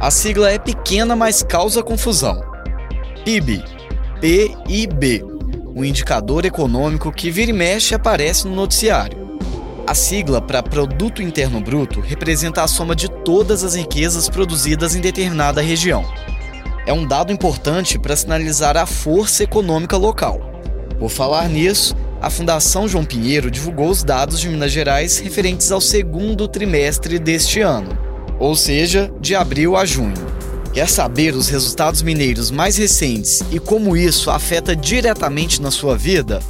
A sigla é pequena, mas causa confusão. PIB, PIB, um indicador econômico que vira e mexe aparece no noticiário. A sigla para Produto Interno Bruto representa a soma de todas as riquezas produzidas em determinada região. É um dado importante para sinalizar a força econômica local. Por falar nisso, a Fundação João Pinheiro divulgou os dados de Minas Gerais referentes ao segundo trimestre deste ano, ou seja, de abril a junho. Quer saber os resultados mineiros mais recentes e como isso afeta diretamente na sua vida?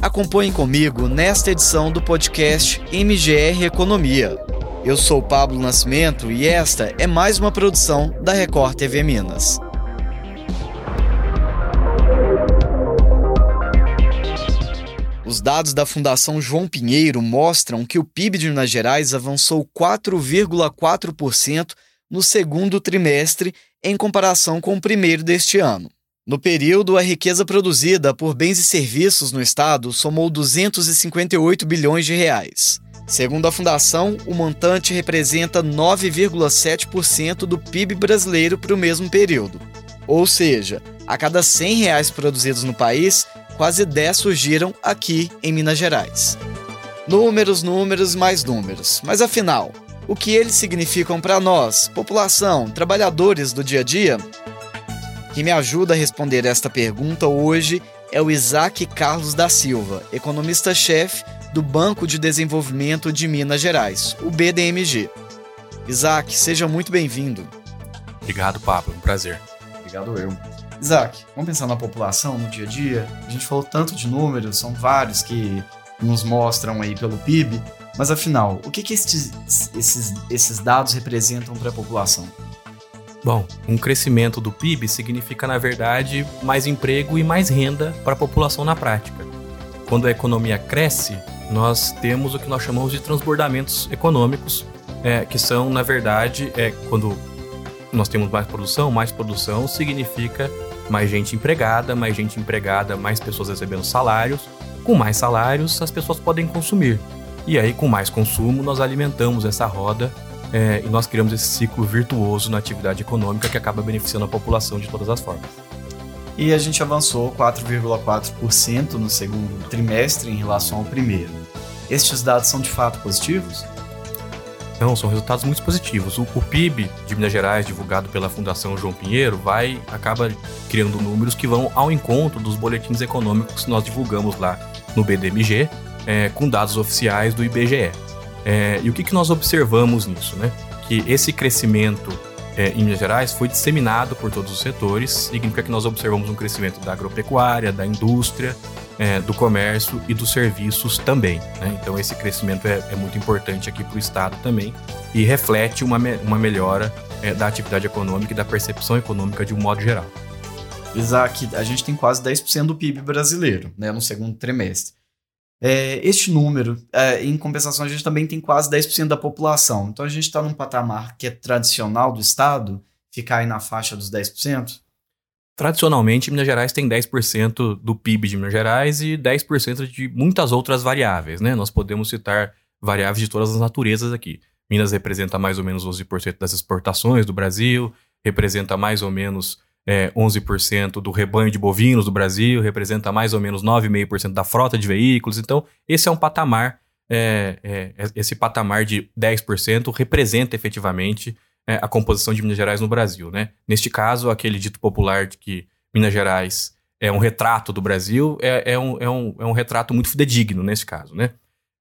Acompanhe comigo nesta edição do podcast MGR Economia. Eu sou Pablo Nascimento e esta é mais uma produção da Record TV Minas. Os dados da Fundação João Pinheiro mostram que o PIB de Minas Gerais avançou 4,4% no segundo trimestre em comparação com o primeiro deste ano. No período, a riqueza produzida por bens e serviços no estado somou 258 bilhões de reais. Segundo a fundação, o montante representa 9,7% do PIB brasileiro para o mesmo período. Ou seja, a cada 100 reais produzidos no país, quase 10 surgiram aqui em Minas Gerais. Números, números, mais números. Mas afinal, o que eles significam para nós, população, trabalhadores do dia a dia? Quem me ajuda a responder esta pergunta hoje é o Isaac Carlos da Silva, economista-chefe do Banco de Desenvolvimento de Minas Gerais, o BDMG. Isaac, seja muito bem-vindo. Obrigado, Pablo. Um prazer. Obrigado eu. Isaac, vamos pensar na população no dia a dia? A gente falou tanto de números, são vários que nos mostram aí pelo PIB, mas afinal, o que, que estes, esses, esses dados representam para a população? Bom, um crescimento do PIB significa, na verdade, mais emprego e mais renda para a população na prática. Quando a economia cresce, nós temos o que nós chamamos de transbordamentos econômicos, é, que são, na verdade, é, quando nós temos mais produção, mais produção significa mais gente empregada, mais gente empregada, mais pessoas recebendo salários. Com mais salários, as pessoas podem consumir. E aí, com mais consumo, nós alimentamos essa roda é, e nós criamos esse ciclo virtuoso na atividade econômica que acaba beneficiando a população de todas as formas. E a gente avançou 4,4% no segundo trimestre em relação ao primeiro. Estes dados são de fato positivos? Não, são resultados muito positivos. O, o, PIB de Minas Gerais, divulgado pela Fundação João Pinheiro, vai acaba criando números que vão ao encontro dos boletins econômicos que nós divulgamos lá no BDMG, é, com dados oficiais do IBGE. É, e o que, que nós observamos nisso? Né? Que esse crescimento é, em Minas Gerais foi disseminado por todos os setores, significa que nós observamos um crescimento da agropecuária, da indústria, é, do comércio e dos serviços também. Né? Então, esse crescimento é, é muito importante aqui para o Estado também e reflete uma, me uma melhora é, da atividade econômica e da percepção econômica de um modo geral. Isaac, a gente tem quase 10% do PIB brasileiro né, no segundo trimestre. É, este número, é, em compensação, a gente também tem quase 10% da população. Então a gente está num patamar que é tradicional do Estado, ficar aí na faixa dos 10%? Tradicionalmente, Minas Gerais tem 10% do PIB de Minas Gerais e 10% de muitas outras variáveis. Né? Nós podemos citar variáveis de todas as naturezas aqui. Minas representa mais ou menos 11% das exportações do Brasil, representa mais ou menos é, 11% do rebanho de bovinos do Brasil, representa mais ou menos 9,5% da frota de veículos. Então, esse é um patamar, é, é, esse patamar de 10% representa efetivamente é, a composição de Minas Gerais no Brasil. Né? Neste caso, aquele dito popular de que Minas Gerais é um retrato do Brasil é, é um, é, um, é um retrato muito fidedigno nesse caso. Né?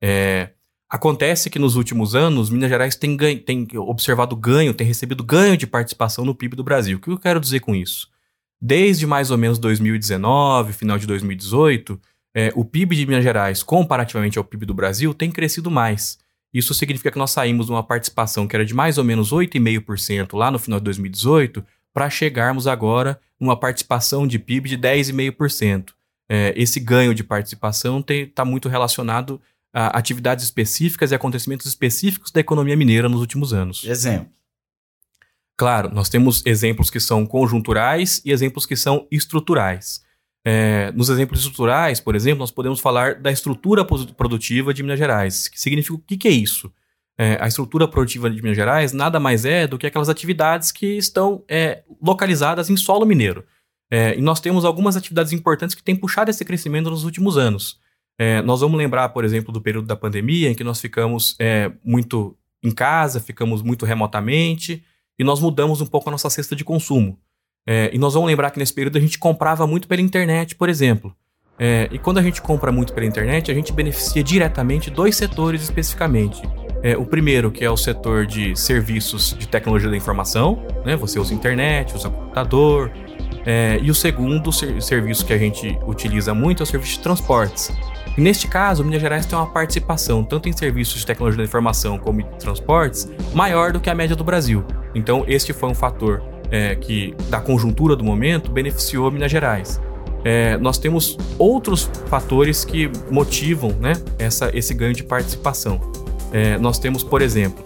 É, Acontece que nos últimos anos, Minas Gerais tem, ganho, tem observado ganho, tem recebido ganho de participação no PIB do Brasil. O que eu quero dizer com isso? Desde mais ou menos 2019, final de 2018, é, o PIB de Minas Gerais, comparativamente ao PIB do Brasil, tem crescido mais. Isso significa que nós saímos de uma participação que era de mais ou menos 8,5% lá no final de 2018 para chegarmos agora numa participação de PIB de 10,5%. É, esse ganho de participação está muito relacionado atividades específicas e acontecimentos específicos da economia mineira nos últimos anos. Exemplo. Claro, nós temos exemplos que são conjunturais e exemplos que são estruturais. É, nos exemplos estruturais, por exemplo, nós podemos falar da estrutura produtiva de Minas Gerais, que significa o que, que é isso? É, a estrutura produtiva de Minas Gerais nada mais é do que aquelas atividades que estão é, localizadas em solo mineiro. É, e nós temos algumas atividades importantes que têm puxado esse crescimento nos últimos anos. É, nós vamos lembrar, por exemplo, do período da pandemia, em que nós ficamos é, muito em casa, ficamos muito remotamente, e nós mudamos um pouco a nossa cesta de consumo. É, e nós vamos lembrar que nesse período a gente comprava muito pela internet, por exemplo. É, e quando a gente compra muito pela internet, a gente beneficia diretamente dois setores especificamente. É, o primeiro, que é o setor de serviços de tecnologia da informação, né? Você usa internet, usa computador. É, e o segundo ser, serviço que a gente utiliza muito é o serviço de transportes. E neste caso, Minas Gerais tem uma participação, tanto em serviços de tecnologia da informação como em transportes, maior do que a média do Brasil. Então, este foi um fator é, que, da conjuntura do momento, beneficiou Minas Gerais. É, nós temos outros fatores que motivam né, essa, esse ganho de participação. É, nós temos, por exemplo,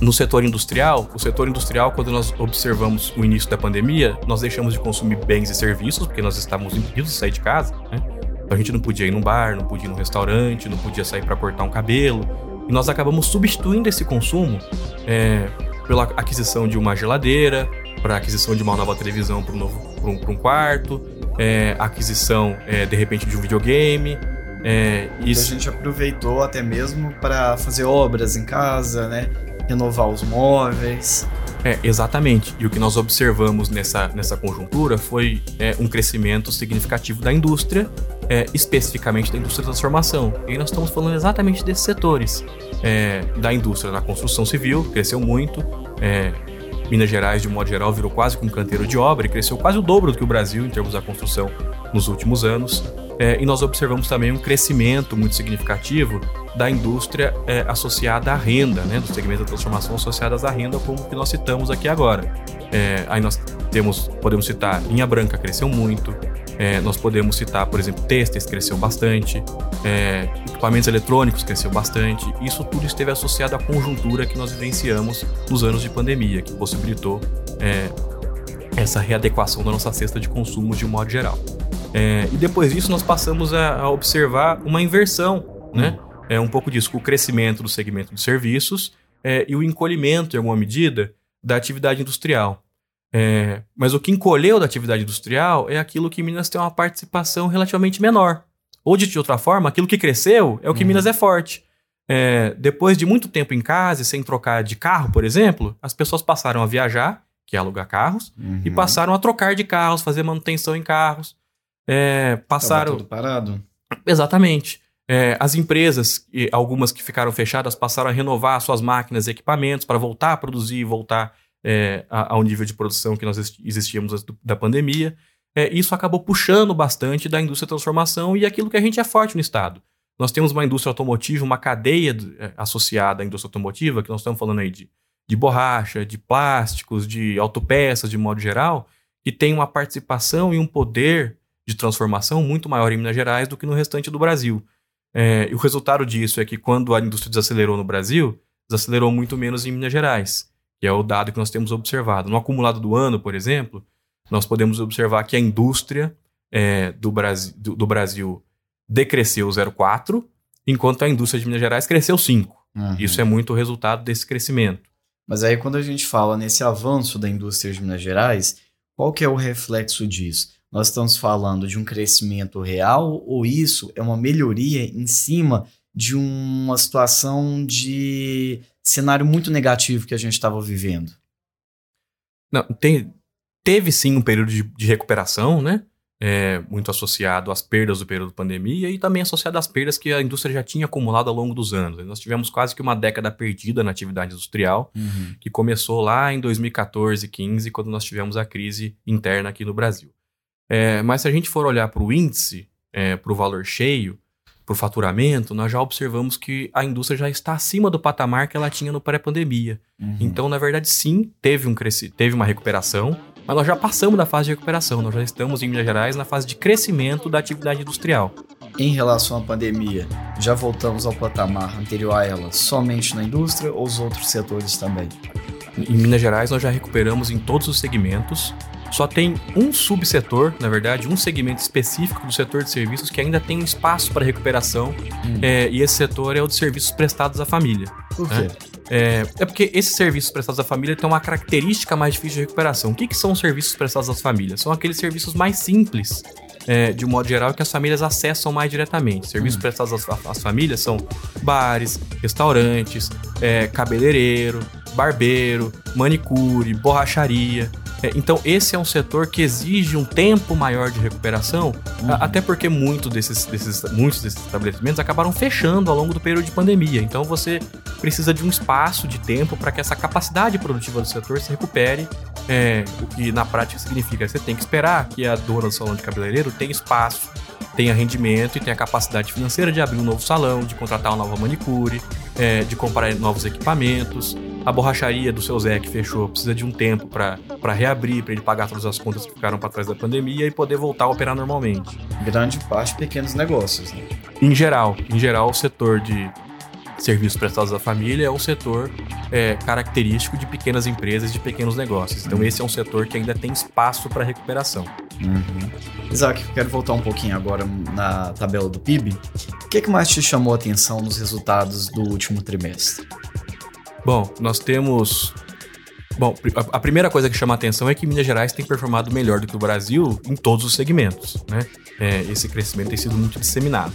no setor industrial, o setor industrial, quando nós observamos o início da pandemia, nós deixamos de consumir bens e serviços, porque nós estávamos impedidos de sair de casa, né? Então a gente não podia ir num bar, não podia ir num restaurante, não podia sair para cortar um cabelo. E nós acabamos substituindo esse consumo é, pela aquisição de uma geladeira, para aquisição de uma nova televisão para um, um, um quarto, é, aquisição, é, de repente, de um videogame. É, isso... A gente aproveitou até mesmo para fazer obras em casa, né? Renovar os móveis. É, exatamente. E o que nós observamos nessa, nessa conjuntura foi é, um crescimento significativo da indústria, é, especificamente da indústria de transformação. E aí nós estamos falando exatamente desses setores. É, da indústria da construção civil, cresceu muito, é, Minas Gerais, de modo geral, virou quase que um canteiro de obra e cresceu quase o dobro do que o Brasil em termos da construção nos últimos anos. É, e nós observamos também um crescimento muito significativo da indústria é, associada à renda, né, do segmento da transformação associadas à renda, como que nós citamos aqui agora. É, aí nós temos, podemos citar, linha branca cresceu muito, é, nós podemos citar, por exemplo, têxteis cresceu bastante, é, equipamentos eletrônicos cresceu bastante. Isso tudo esteve associado à conjuntura que nós vivenciamos nos anos de pandemia, que possibilitou é, essa readequação da nossa cesta de consumo de um modo geral. É, e depois disso nós passamos a, a observar uma inversão, né? É um pouco disso, o crescimento do segmento de serviços é, e o encolhimento, em alguma medida, da atividade industrial. É, mas o que encolheu da atividade industrial é aquilo que Minas tem uma participação relativamente menor. Ou de outra forma, aquilo que cresceu é o que uhum. Minas é forte. É, depois de muito tempo em casa e sem trocar de carro, por exemplo, as pessoas passaram a viajar, que é alugar carros, uhum. e passaram a trocar de carros, fazer manutenção em carros. É, passaram. Tava tudo parado. Exatamente. É, as empresas, algumas que ficaram fechadas, passaram a renovar suas máquinas e equipamentos para voltar a produzir e voltar é, ao nível de produção que nós existíamos antes da pandemia. É, isso acabou puxando bastante da indústria de transformação e aquilo que a gente é forte no Estado. Nós temos uma indústria automotiva, uma cadeia é, associada à indústria automotiva, que nós estamos falando aí de, de borracha, de plásticos, de autopeças, de modo geral, que tem uma participação e um poder de transformação muito maior em Minas Gerais do que no restante do Brasil. É, e o resultado disso é que quando a indústria desacelerou no Brasil, desacelerou muito menos em Minas Gerais que é o dado que nós temos observado. No acumulado do ano, por exemplo, nós podemos observar que a indústria é, do, Brasil, do, do, Brasil decresceu 0,4, enquanto a indústria de Minas Gerais cresceu 5. Uhum. Isso é muito o resultado desse crescimento. Mas aí quando a gente fala nesse avanço da indústria de Minas Gerais, qual que é o reflexo disso? Nós estamos falando de um crescimento real ou isso é uma melhoria em cima de uma situação de cenário muito negativo que a gente estava vivendo? Não, tem, teve sim um período de, de recuperação, né? É, muito associado às perdas do período de pandemia e também associado às perdas que a indústria já tinha acumulado ao longo dos anos. Nós tivemos quase que uma década perdida na atividade industrial, uhum. que começou lá em 2014, 15, quando nós tivemos a crise interna aqui no Brasil. É, mas se a gente for olhar para o índice, é, para o valor cheio, para o faturamento, nós já observamos que a indústria já está acima do patamar que ela tinha no pré-pandemia. Uhum. Então, na verdade, sim, teve, um cresci teve uma recuperação, mas nós já passamos da fase de recuperação, nós já estamos em Minas Gerais na fase de crescimento da atividade industrial. Em relação à pandemia, já voltamos ao patamar anterior a ela somente na indústria ou os outros setores também? Em Minas Gerais, nós já recuperamos em todos os segmentos, só tem um subsetor, na verdade, um segmento específico do setor de serviços que ainda tem um espaço para recuperação, hum. é, e esse setor é o de serviços prestados à família. Por quê? Né? É, é, porque esses serviços prestados à família têm uma característica mais difícil de recuperação. O que, que são os serviços prestados às famílias? São aqueles serviços mais simples, é, de um modo geral, que as famílias acessam mais diretamente. Serviços hum. prestados às, às, famílias são bares, restaurantes, é, cabeleireiro, barbeiro, manicure, borracharia. É, então, esse é um setor que exige um tempo maior de recuperação, uhum. até porque muito desses, desses, muitos desses estabelecimentos acabaram fechando ao longo do período de pandemia. Então, você precisa de um espaço de tempo para que essa capacidade produtiva do setor se recupere. É, o que na prática significa que você tem que esperar que a dona do salão de cabeleireiro tenha espaço tenha rendimento e tenha capacidade financeira de abrir um novo salão, de contratar uma nova manicure, é, de comprar novos equipamentos. A borracharia do seu Zé que fechou precisa de um tempo para reabrir, para ele pagar todas as contas que ficaram para trás da pandemia e poder voltar a operar normalmente. Grande parte pequenos negócios, né? Em geral, em geral, o setor de serviços prestados à família é um setor é, característico de pequenas empresas, de pequenos negócios. Então, esse é um setor que ainda tem espaço para recuperação. Uhum. Isaac, quero voltar um pouquinho agora na tabela do PIB. O que, é que mais te chamou a atenção nos resultados do último trimestre? Bom, nós temos Bom, a primeira coisa que chama a atenção é que Minas Gerais tem performado melhor do que o Brasil em todos os segmentos. Né? É, esse crescimento tem sido muito disseminado.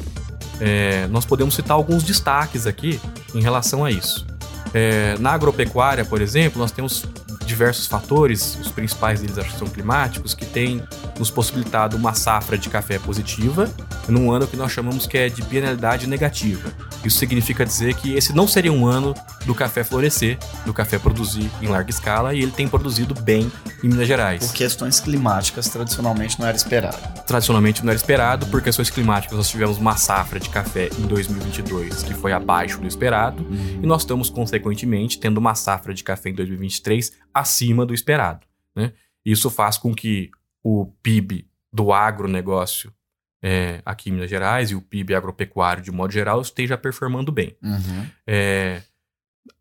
É, nós podemos citar alguns destaques aqui em relação a isso. É, na agropecuária, por exemplo, nós temos diversos fatores, os principais deles acho que são climáticos, que têm nos possibilitado uma safra de café positiva num ano que nós chamamos que é de bienalidade negativa. Isso significa dizer que esse não seria um ano do café florescer, do café produzir em larga escala, e ele tem produzido bem em Minas Gerais. Por questões climáticas, tradicionalmente não era esperado. Tradicionalmente não era esperado, por questões climáticas nós tivemos uma safra de café em 2022 que foi abaixo do esperado, uhum. e nós estamos, consequentemente, tendo uma safra de café em 2023 acima do esperado. Né? Isso faz com que o PIB do agronegócio é, aqui em Minas Gerais e o PIB agropecuário de modo geral esteja performando bem. Uhum. É,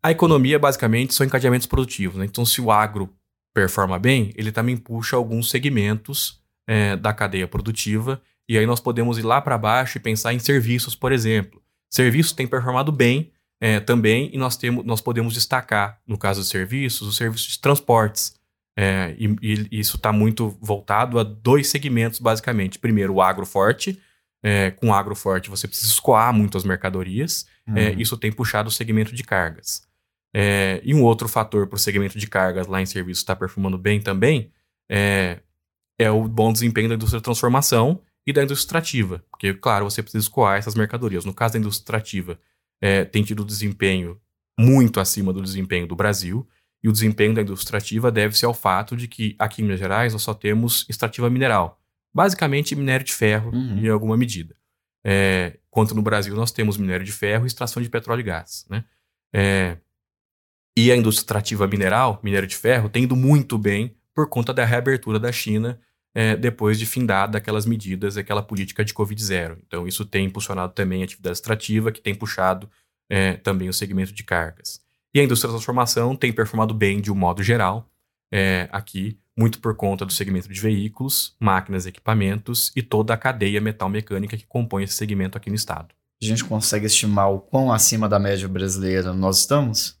a economia basicamente são encadeamentos produtivos. Né? Então, se o agro performa bem, ele também puxa alguns segmentos é, da cadeia produtiva e aí nós podemos ir lá para baixo e pensar em serviços, por exemplo. Serviços têm performado bem é, também e nós, temos, nós podemos destacar, no caso dos serviços, os serviços de transportes. É, e, e, isso está muito voltado a dois segmentos, basicamente. Primeiro, o agro forte. É, com agro forte, você precisa escoar muito as mercadorias. É, uhum. É, isso tem puxado o segmento de cargas. É, e um outro fator para o segmento de cargas lá em serviço estar tá performando bem também é, é o bom desempenho da indústria de transformação e da indústria extrativa. Porque, claro, você precisa escoar essas mercadorias. No caso da indústria extrativa, é, tem tido desempenho muito acima do desempenho do Brasil. E o desempenho da indústria extrativa deve-se ao fato de que aqui em Minas Gerais nós só temos extrativa mineral. Basicamente minério de ferro uhum. em alguma medida. É, quanto no Brasil nós temos minério de ferro e extração de petróleo e gás. Né? É, e a indústria extrativa mineral, minério de ferro, tem ido muito bem por conta da reabertura da China é, depois de findar aquelas medidas, aquela política de Covid-0. Então, isso tem impulsionado também a atividade extrativa, que tem puxado é, também o segmento de cargas. E a indústria da transformação tem performado bem de um modo geral, é, aqui, muito por conta do segmento de veículos, máquinas, equipamentos e toda a cadeia metal-mecânica que compõe esse segmento aqui no estado. A gente consegue estimar o quão acima da média brasileira nós estamos?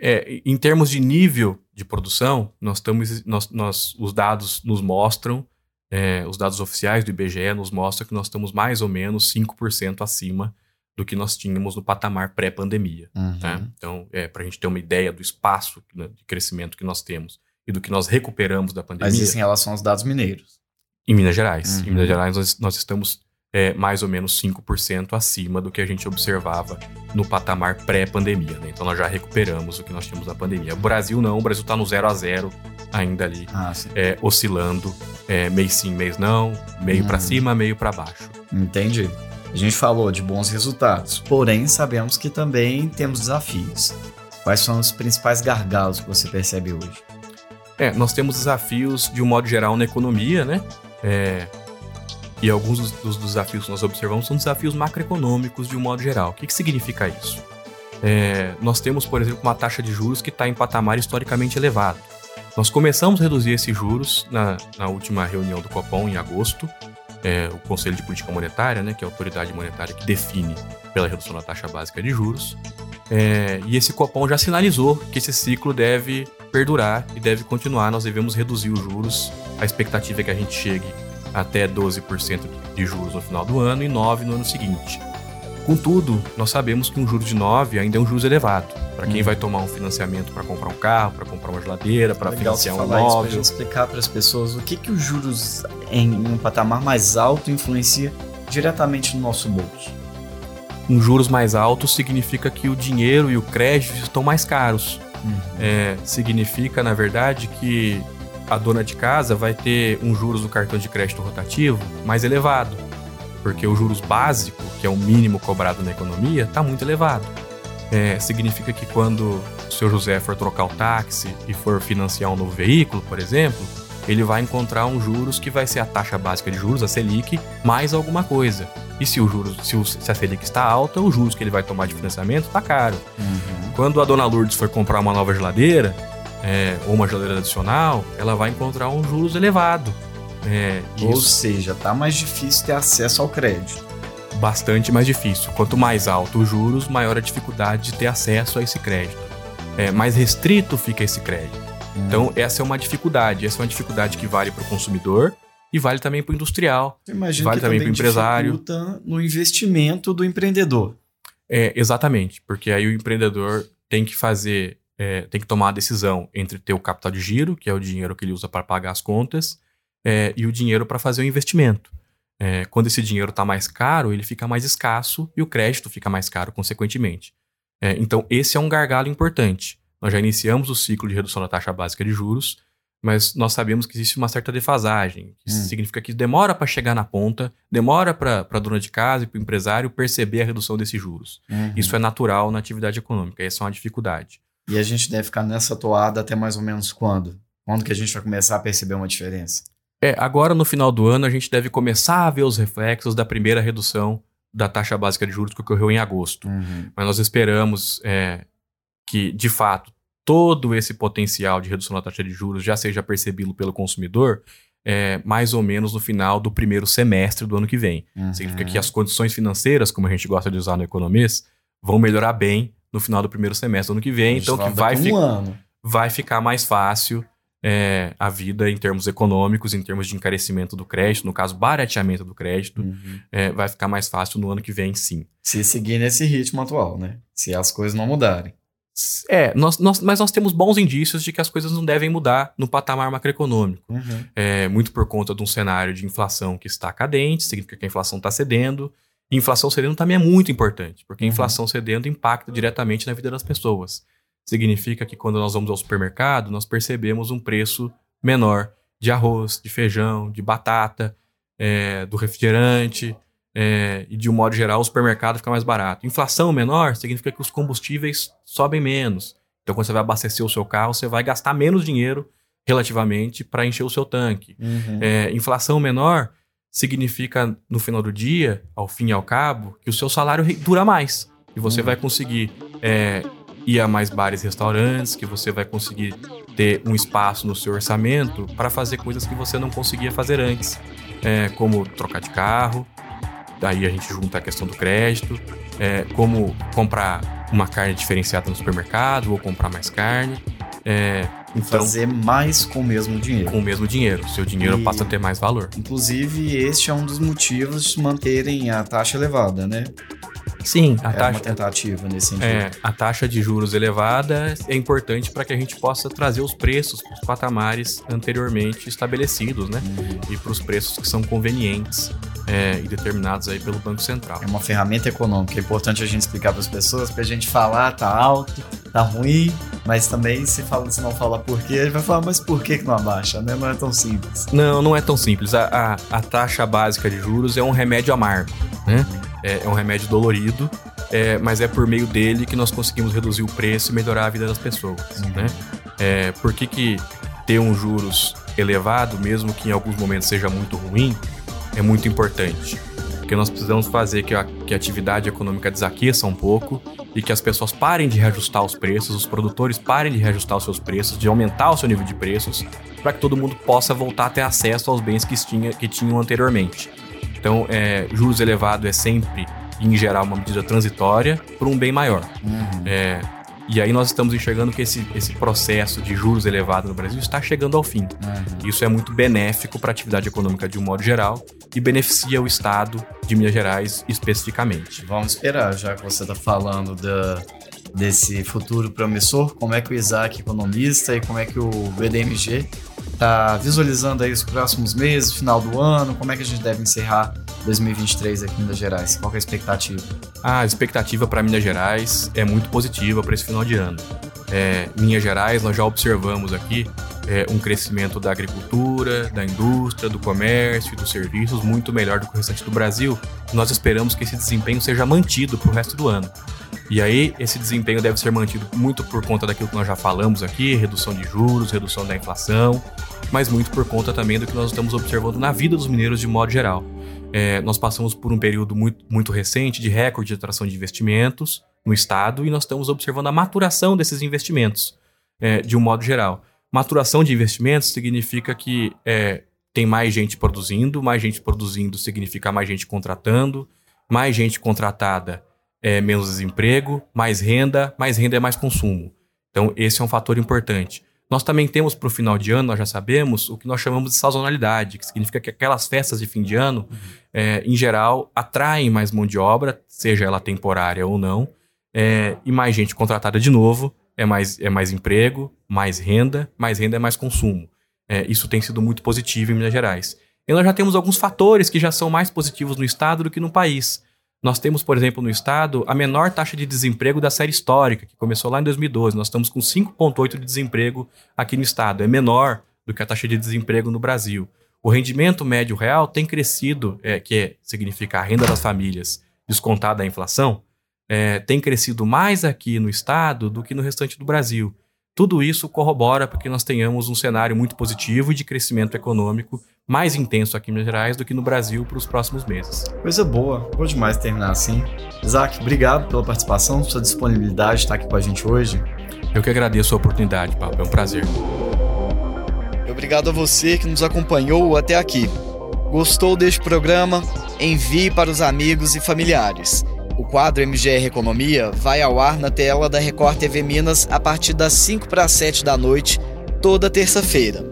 É, em termos de nível de produção, nós estamos, nós, nós, os dados nos mostram, é, os dados oficiais do IBGE nos mostram que nós estamos mais ou menos 5% acima do que nós tínhamos no patamar pré-pandemia. Uhum. Tá? Então, é, para a gente ter uma ideia do espaço né, de crescimento que nós temos e do que nós recuperamos da pandemia. Mas isso em relação aos dados mineiros. Em Minas Gerais. Uhum. Em Minas Gerais, nós, nós estamos é, mais ou menos 5% acima do que a gente observava no patamar pré-pandemia. Né? Então, nós já recuperamos o que nós tínhamos na pandemia. O Brasil não, o Brasil está no zero a zero ainda ali, ah, é, oscilando, é, mês sim, mês não, meio uhum. para cima, meio para baixo. Entendi. A gente falou de bons resultados, porém sabemos que também temos desafios. Quais são os principais gargalos que você percebe hoje? É, nós temos desafios de um modo geral na economia, né? É, e alguns dos, desafios que nós observamos são desafios macroeconômicos de um modo geral. O que, que significa isso? É, nós temos, por exemplo, uma taxa de juros que está em patamar historicamente elevado. Nós começamos a reduzir esses juros na, na última reunião do Copom, em agosto, é, o Conselho de Política Monetária, né, que é a autoridade monetária que define pela redução da taxa básica de juros. É, e esse Copom já sinalizou que esse ciclo deve perdurar e deve continuar. Nós devemos reduzir os juros. A expectativa é que a gente chegue até 12% de juros no final do ano e 9% no ano seguinte. Contudo, nós sabemos que um juro de 9 ainda é um juros elevado. Para quem hum. vai tomar um financiamento para comprar um carro, para comprar uma geladeira, para financiar um imóvel. Para explicar para as pessoas o que, que os juros em um patamar mais alto influencia diretamente no nosso bolso. Um juros mais alto significa que o dinheiro e o crédito estão mais caros. Uhum. É, significa, na verdade, que a dona de casa vai ter um juros do cartão de crédito rotativo mais elevado porque o juros básico, que é o mínimo cobrado na economia, está muito elevado. É, significa que quando o seu José for trocar o táxi e for financiar um novo veículo, por exemplo, ele vai encontrar um juros que vai ser a taxa básica de juros, a Selic, mais alguma coisa. E se o juros, se, o, se a Selic está alta, o juros que ele vai tomar de financiamento está caro. Uhum. Quando a dona Lourdes for comprar uma nova geladeira, é, ou uma geladeira adicional, ela vai encontrar um juros elevado. É, Ou isso... seja, tá mais difícil ter acesso ao crédito. Bastante mais difícil. Quanto mais alto os juros, maior a dificuldade de ter acesso a esse crédito. É, mais restrito fica esse crédito. Hum. Então, essa é uma dificuldade. Essa é uma dificuldade que vale para o consumidor e vale também para o industrial. Imagina vale também para o empresário. no investimento do empreendedor. É, exatamente, porque aí o empreendedor tem que fazer, é, tem que tomar a decisão entre ter o capital de giro, que é o dinheiro que ele usa para pagar as contas, é, e o dinheiro para fazer o investimento. É, quando esse dinheiro está mais caro, ele fica mais escasso e o crédito fica mais caro, consequentemente. É, então, esse é um gargalo importante. Nós já iniciamos o ciclo de redução da taxa básica de juros, mas nós sabemos que existe uma certa defasagem. Isso hum. significa que demora para chegar na ponta, demora para a dona de casa e para o empresário perceber a redução desses juros. Uhum. Isso é natural na atividade econômica, essa é uma dificuldade. E a gente deve ficar nessa toada até mais ou menos quando? Quando que a gente vai começar a perceber uma diferença? É, agora no final do ano a gente deve começar a ver os reflexos da primeira redução da taxa básica de juros que ocorreu em agosto. Uhum. Mas nós esperamos é, que, de fato, todo esse potencial de redução da taxa de juros já seja percebido pelo consumidor é, mais ou menos no final do primeiro semestre do ano que vem. Uhum. Significa que as condições financeiras, como a gente gosta de usar no economês, vão melhorar bem no final do primeiro semestre do ano que vem. Então que vai, um vai ficar mais fácil é, a vida em termos econômicos, em termos de encarecimento do crédito, no caso, barateamento do crédito, uhum. é, vai ficar mais fácil no ano que vem, sim. Se seguir nesse ritmo atual, né? Se as coisas não mudarem. É, nós, nós, mas nós temos bons indícios de que as coisas não devem mudar no patamar macroeconômico. Uhum. É, muito por conta de um cenário de inflação que está cadente, significa que a inflação está cedendo. E inflação cedendo também é muito importante, porque a uhum. inflação cedendo impacta diretamente na vida das pessoas significa que quando nós vamos ao supermercado, nós percebemos um preço menor de arroz, de feijão, de batata, é, do refrigerante, é, e de um modo geral o supermercado fica mais barato. Inflação menor significa que os combustíveis sobem menos. Então, quando você vai abastecer o seu carro, você vai gastar menos dinheiro relativamente para encher o seu tanque. Uhum. É, inflação menor significa, no final do dia, ao fim e ao cabo, que o seu salário dura mais. E você uhum. vai conseguir é, ir a mais bares e restaurantes, que você vai conseguir ter um espaço no seu orçamento para fazer coisas que você não conseguia fazer antes, é, como trocar de carro, daí a gente junta a questão do crédito, é, como comprar uma carne diferenciada no supermercado ou comprar mais carne. É, então, fazer mais com o mesmo dinheiro. Com o mesmo dinheiro. Seu dinheiro e, passa a ter mais valor. Inclusive, este é um dos motivos de manterem a taxa elevada, né? Sim, a é taxa. uma tentativa nesse sentido. É, a taxa de juros elevada é importante para que a gente possa trazer os preços para os patamares anteriormente estabelecidos, né? Uhum. E para os preços que são convenientes é, e determinados aí pelo Banco Central. É uma ferramenta econômica. É importante a gente explicar para as pessoas, para a gente falar, tá alto, tá ruim, mas também se, fala, se não falar por quê, ele vai falar, mas por que, que não abaixa? Né? Não é tão simples. Não, não é tão simples. A, a, a taxa básica de juros é um remédio amargo, né? É, é um remédio dolorido, é, mas é por meio dele que nós conseguimos reduzir o preço e melhorar a vida das pessoas, né? É, por que, que ter um juros elevado, mesmo que em alguns momentos seja muito ruim, é muito importante? Porque nós precisamos fazer que a, que a atividade econômica desaqueça um pouco e que as pessoas parem de reajustar os preços, os produtores parem de reajustar os seus preços, de aumentar o seu nível de preços, para que todo mundo possa voltar a ter acesso aos bens que, tinha, que tinham anteriormente. Então, é, juros elevados é sempre em geral, uma medida transitória por um bem maior. Uhum. É, e aí nós estamos enxergando que esse, esse processo de juros elevado no Brasil está chegando ao fim. Uhum. Isso é muito benéfico para a atividade econômica de um modo geral e beneficia o Estado de Minas Gerais especificamente. Vamos esperar, já que você está falando da, desse futuro promissor, como é que o Isaac, economista, e como é que o BDMG está visualizando aí os próximos meses, final do ano, como é que a gente deve encerrar 2023 aqui em Minas Gerais? Qual é a expectativa? A expectativa para Minas Gerais é muito positiva para esse final de ano. É, Minas Gerais, nós já observamos aqui é, um crescimento da agricultura, da indústria, do comércio e dos serviços muito melhor do que o restante do Brasil. Nós esperamos que esse desempenho seja mantido para o resto do ano. E aí, esse desempenho deve ser mantido muito por conta daquilo que nós já falamos aqui: redução de juros, redução da inflação, mas muito por conta também do que nós estamos observando na vida dos mineiros de modo geral. É, nós passamos por um período muito, muito recente de recorde de atração de investimentos no Estado e nós estamos observando a maturação desses investimentos, é, de um modo geral. Maturação de investimentos significa que é, tem mais gente produzindo, mais gente produzindo significa mais gente contratando, mais gente contratada é menos desemprego, mais renda, mais renda é mais consumo. Então, esse é um fator importante. Nós também temos para o final de ano, nós já sabemos, o que nós chamamos de sazonalidade, que significa que aquelas festas de fim de ano, uhum. é, em geral, atraem mais mão de obra, seja ela temporária ou não, é, e mais gente contratada de novo, é mais, é mais emprego, mais renda, mais renda é mais consumo. É, isso tem sido muito positivo em Minas Gerais. E nós já temos alguns fatores que já são mais positivos no estado do que no país. Nós temos, por exemplo, no estado, a menor taxa de desemprego da série histórica, que começou lá em 2012. Nós estamos com 5,8% de desemprego aqui no estado. É menor do que a taxa de desemprego no Brasil. O rendimento médio real tem crescido, é, que é, significa a renda das famílias descontada da inflação, é, tem crescido mais aqui no estado do que no restante do Brasil. Tudo isso corrobora para que nós tenhamos um cenário muito positivo e de crescimento econômico mais intenso aqui em Minas Gerais do que no Brasil para os próximos meses. Coisa boa, boa demais terminar assim. Isaac, obrigado pela participação, sua disponibilidade de estar aqui com a gente hoje. Eu que agradeço a oportunidade, Pablo, é um prazer. Obrigado a você que nos acompanhou até aqui. Gostou deste programa? Envie para os amigos e familiares. O quadro MGR Economia vai ao ar na tela da Record TV Minas a partir das 5 para as 7 da noite, toda terça-feira.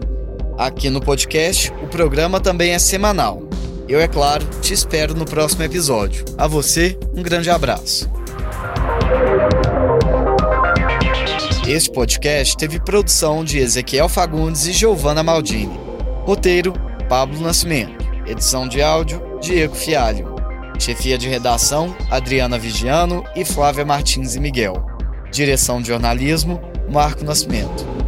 Aqui no podcast, o programa também é semanal. Eu, é claro, te espero no próximo episódio. A você, um grande abraço. Este podcast teve produção de Ezequiel Fagundes e Giovanna Maldini. Roteiro: Pablo Nascimento. Edição de áudio: Diego Fialho. Chefia de redação: Adriana Vigiano e Flávia Martins e Miguel. Direção de jornalismo: Marco Nascimento.